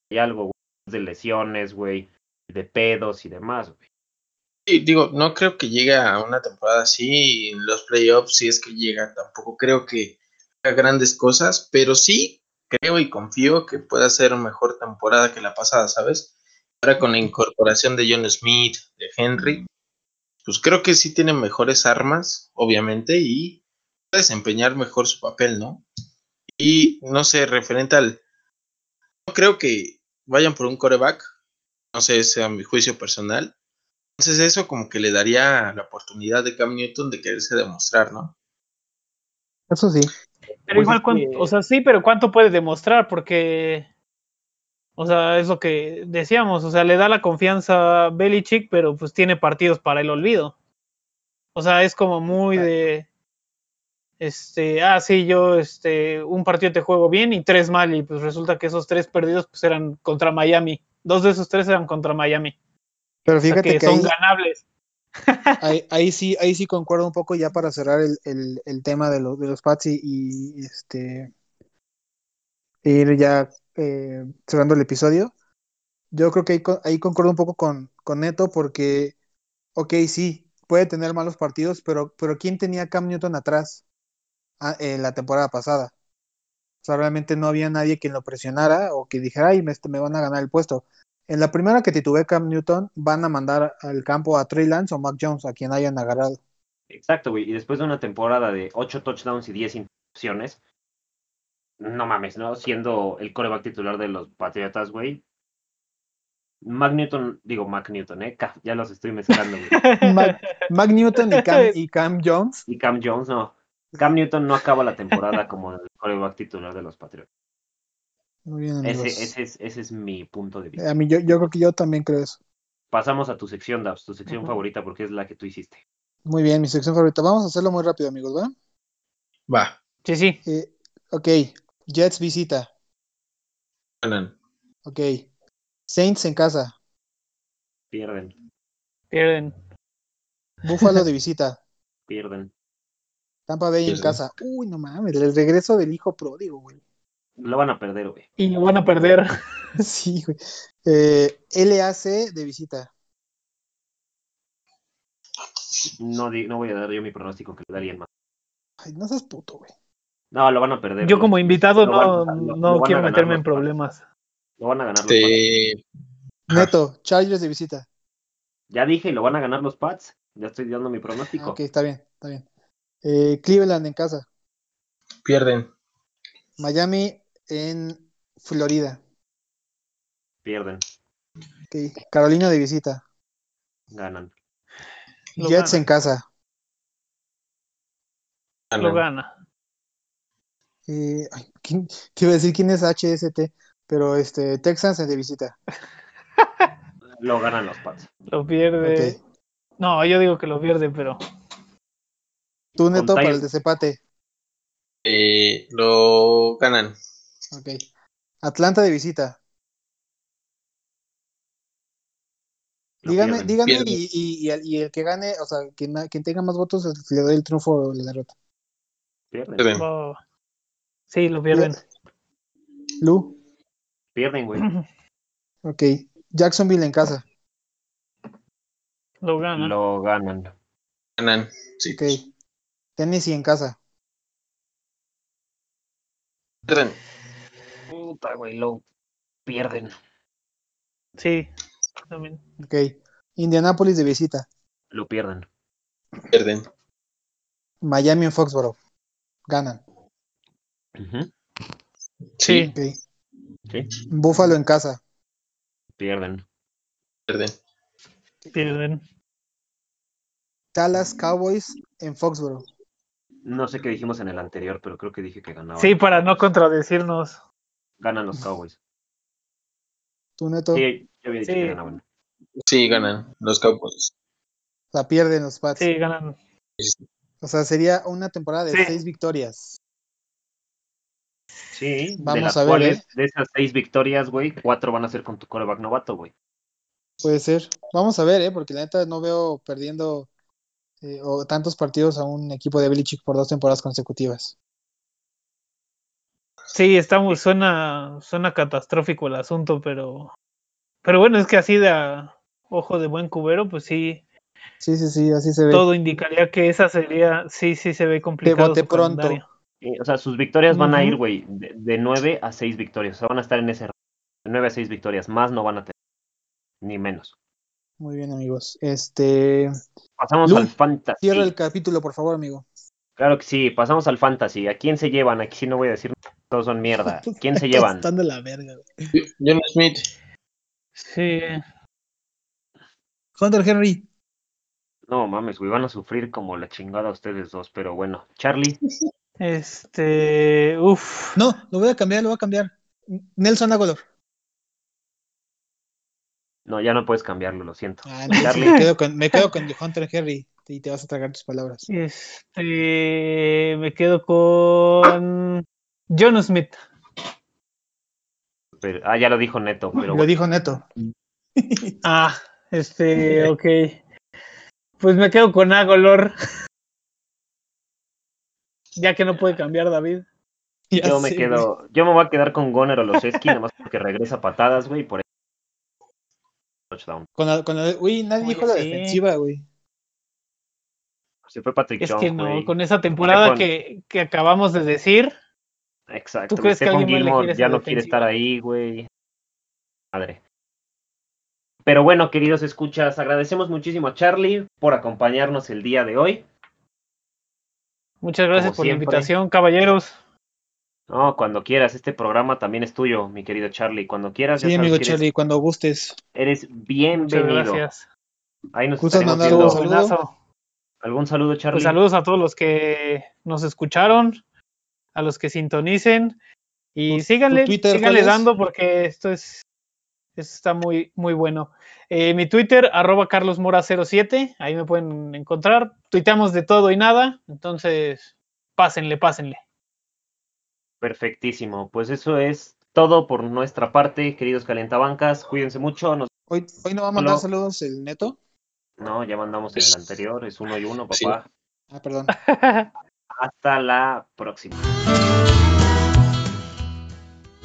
y algo, güey, de lesiones, güey, de pedos y demás, güey. Sí, digo, no creo que llegue a una temporada así y en los playoffs, si es que llega, tampoco creo que haga grandes cosas, pero sí creo y confío que pueda ser mejor temporada que la pasada, ¿sabes? Ahora con la incorporación de John Smith, de Henry, pues creo que sí tiene mejores armas, obviamente, y puede desempeñar mejor su papel, ¿no? Y no sé, referente al. No creo que vayan por un coreback, no sé, ese a mi juicio personal. Entonces, eso como que le daría la oportunidad de Cam Newton de quererse demostrar, ¿no? Eso sí. Pero Pues igual, es ¿cuánto- que- o sea, sí, pero ¿cuánto puede demostrar? Porque, o sea, es lo que decíamos, o sea, le da la confianza a Belichick, pero pues tiene partidos para el olvido. O sea, es como muy de, este, ah, sí, yo, este, un partido te juego bien y tres mal, y pues resulta que esos tres perdidos pues eran contra Miami. Dos de esos tres eran contra Miami. Pero O sea, fíjate que, que, son ahí, ganables. ahí, ahí sí, ahí sí concuerdo un poco ya para cerrar el, el, el tema de, los de los Pats y, y, este ir ya eh, cerrando el episodio. Yo creo que ahí, co- ahí concuerdo un poco con, con Neto porque, ok, sí, puede tener malos partidos, pero, pero ¿quién tenía a Cam Newton atrás ah, en la temporada pasada? O sea, realmente no había nadie que lo presionara o que dijera, ay, me, este, van a ganar el puesto. En la primera que titube Cam Newton, van a mandar al campo a Trey Lance o Mac Jones, a quien hayan agarrado. Exacto, güey. Y después de una temporada de 8 touchdowns y 10 intercepciones, no mames, ¿no? Siendo el coreback titular de los Patriotas, güey. Mac Newton, digo Mac Newton, ¿eh? Ya los estoy mezclando, güey. Mac, Mac Newton y Cam, y Cam Jones. Y Cam Jones, no. Cam Newton no acaba la temporada como el coreback titular de los Patriotas. Muy bien, amigos. Ese, ese, es, ese es mi punto de vista. A mí, yo, yo creo que yo también creo eso. Pasamos a tu sección, Dabs, tu sección favorita porque es la que tú hiciste. Muy bien, mi sección favorita. Vamos a hacerlo muy rápido, amigos, ¿va? Va, Sí, sí. Eh, ok, Jets visita. ganan. Ok, Saints en casa. Pierden, Pierden. Buffalo de visita. pierden. Tampa Bay en casa. Uy, no mames, el regreso del hijo pródigo, güey. Lo van a perder, güey. Y lo van a perder. Sí, güey. Eh, LAC de visita. No, di- no voy a dar yo mi pronóstico que le darían más. Ay, no seas puto, güey. No, lo van a perder. Yo güey. como invitado no, van- lo- no quiero meterme en problemas. Lo van a ganar los Pats. Te- Neto, Chargers de visita. Ya dije, lo van a ganar los Pats. Ya estoy dando mi pronóstico. Ok, está bien, está bien. Eh, Cleveland en casa. pierden. Miami en Florida. Pierden, Ok, Carolina de visita. ganan. Lo Jets gana. en casa. Lo gana. Eh, ay, ¿quién- te iba a decir quién es HST, pero este Texans de visita. Lo ganan los Pats. Lo pierde. No, yo digo que lo pierde, pero Tú, Neto, para el desempate. Eh, lo ganan. Ok. Atlanta de visita. Lo Dígame, pierden. dígame Pierden. y, y- y el, y el que gane, o sea, quien, quien tenga más votos, le doy el triunfo o la derrota. Pierden. oh, sí, lo pierden. Lu, pierden, güey. ok. Jacksonville en casa. Lo ganan. Lo ganan. Ganan. Sí. Ok. Tennessee en casa. Pierden. Puta, güey, lo pierden. Sí, también. Ok. Indianapolis de visita. Lo pierden. Pierden. Miami en Foxborough. Ganan. Sí. Ok. Sí, Buffalo en casa. pierden. Pierden. Pierden. Dallas Cowboys en Foxborough. No sé qué dijimos en el anterior, pero creo que dije que ganaban. Sí, para no contradecirnos. Ganan los Cowboys. Tú, Neto. Sí, yo había dicho Sí. que ganaban. Sí, ganan. Los Cowboys. La pierden los Pats. Sí, ganan. O sea, sería una temporada de Sí. seis victorias. Sí, Vamos de las a ver, cuales, ¿eh? de esas seis victorias, güey, cuatro van a ser con tu coreback novato, güey. Puede ser. Vamos a ver, ¿eh? Porque la neta no veo perdiendo eh, o tantos partidos a un equipo de Belichick por dos temporadas consecutivas. Sí, estamos, suena, suena catastrófico el asunto, pero, pero bueno, es que así de a ojo de buen cubero, pues sí, Sí, sí, sí, así se ve. todo indicaría que esa sería, sí, sí se ve complicado. bote su pronto. calendario. Eh, o sea, sus victorias van a ir, güey, de, de nueve a seis victorias. O sea, van a estar en ese rango, de nueve a seis victorias. Más no van a tener. ni menos. Muy bien, amigos. Este. Pasamos al fantasy. Cierra el capítulo, por favor, amigo. Claro que sí, pasamos al fantasy. ¿A quién se llevan? Aquí sí no voy a decir, todos son mierda. ¿Quién se llevan? Están de la verga, güey. John Smith. Sí. Hunter Henry. No mames, güey, van a sufrir como la chingada ustedes dos, pero bueno. Charlie, Este. Uf. No, lo voy a cambiar, lo voy a cambiar. Nelson Aguilar. no, ya no puedes cambiarlo, lo siento. Ah, me quedo con, me quedo con Hunter Henry y te vas a tragar tus palabras. Este. Me quedo con. John Smith. Pero- ah, ya lo dijo Neto, pero Lo bueno. dijo Neto. Ah, este. Ok. Pues me quedo con Agolor. Ya que no puede cambiar David. Ya yo me quedo, yo me voy a quedar con Goner Oloseski, nada más porque regresa patadas, güey, por eso. Touchdown. Con la- con la- uy, nadie Oye, dijo la sí. defensiva, güey. Se fue Patrick Es Jones, que no, güey. con esa temporada Con- que, que acabamos de decir, Exacto. ¿Tú crees que alguien va a Gilmore elegir ya no quiere estar ahí, güey. Madre. Pero bueno, queridos escuchas, agradecemos muchísimo a Charlie por acompañarnos el día de hoy. Muchas gracias Como por la invitación, caballeros. No, cuando quieras, este programa también es tuyo, mi querido Charlie. Cuando quieras, ya Sí, sabes amigo que eres- Charlie, cuando gustes. eres, Muchas bienvenido. gracias. Ahí nos ¿Gustas estaremos mandar viendo. un saludo? ¿Algún saludo, Charlie? Pues saludos a todos los que nos escucharon, a los que sintonicen y ¿Tu- tu síganle, Twitter síganle dando porque esto es esto está muy muy bueno. Eh, mi Twitter arroba carlosmora07, ahí me pueden encontrar. Tuiteamos de todo y nada, entonces pásenle, pásenle. Perfectísimo. Pues eso es todo por nuestra parte, queridos calientabancas. Cuídense mucho. Nos... Hoy, hoy no va a mandar saludos el Neto. No, ya mandamos en el anterior. Es uno y uno, Sí. papá. Ah, perdón. Hasta la próxima.